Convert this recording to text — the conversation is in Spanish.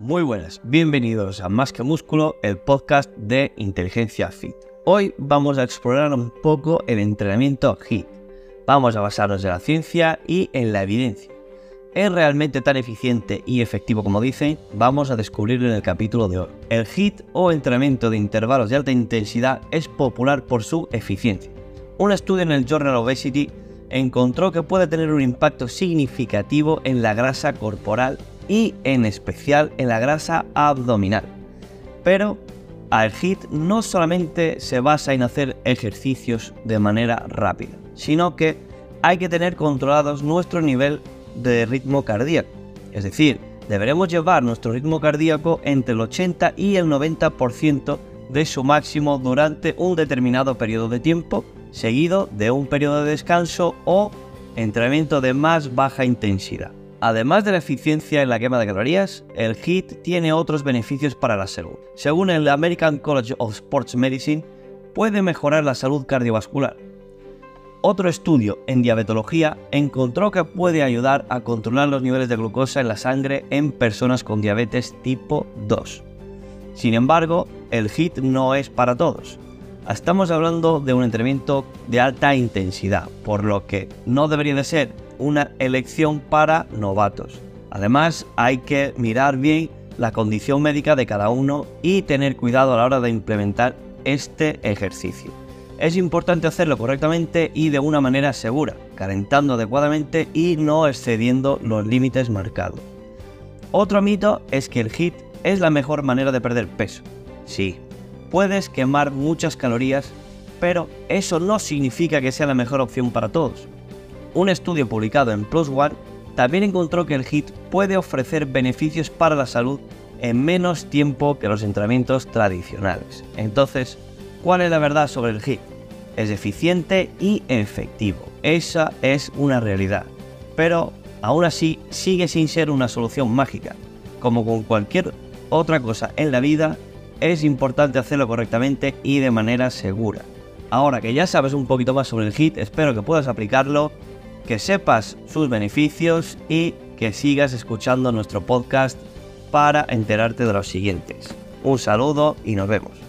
Muy buenas, bienvenidos a Más que Músculo, el podcast de Inteligencia Fit. Hoy vamos a explorar un poco el entrenamiento HIIT. Vamos a basarnos en la ciencia y en la evidencia. ¿Es realmente tan eficiente y efectivo como dicen? Vamos a descubrirlo en el capítulo de hoy. El HIIT o entrenamiento de intervalos de alta intensidad es popular por su eficiencia. Un estudio en el Journal Obesity encontró que puede tener un impacto significativo en la grasa corporal y en especial en la grasa abdominal. Pero el HIIT no solamente se basa en hacer ejercicios de manera rápida, sino que hay que tener controlados nuestro nivel de ritmo cardíaco. Es decir, deberemos llevar nuestro ritmo cardíaco entre el 80 y el 90% de su máximo durante un determinado periodo de tiempo, seguido de un periodo de descanso o entrenamiento de más baja intensidad. Además de la eficiencia en la quema de calorías, el HIIT tiene otros beneficios para la salud. Según el American College of Sports Medicine, puede mejorar la salud cardiovascular. Otro estudio en diabetología encontró que puede ayudar a controlar los niveles de glucosa en la sangre en personas con diabetes tipo 2. Sin embargo, el HIIT no es para todos. Estamos hablando de un entrenamiento de alta intensidad, por lo que no debería de ser una elección para novatos. Además, hay que mirar bien la condición médica de cada uno y tener cuidado a la hora de implementar este ejercicio. Es importante hacerlo correctamente y de una manera segura, calentando adecuadamente y no excediendo los límites marcados. Otro mito es que el HIIT es la mejor manera de perder peso. Sí, puedes quemar muchas calorías, pero eso no significa que sea la mejor opción para todos. Un estudio publicado en Plus One también encontró que el HIIT puede ofrecer beneficios para la salud en menos tiempo que los entrenamientos tradicionales. Entonces, ¿cuál es la verdad sobre el HIIT? Es eficiente y efectivo. Esa es una realidad. Pero aún así sigue sin ser una solución mágica. Como con cualquier otra cosa en la vida, es importante hacerlo correctamente y de manera segura. Ahora que ya sabes un poquito más sobre el HIIT, espero que puedas aplicarlo que sepas sus beneficios y que sigas escuchando nuestro podcast para enterarte de los siguientes. Un saludo y nos vemos.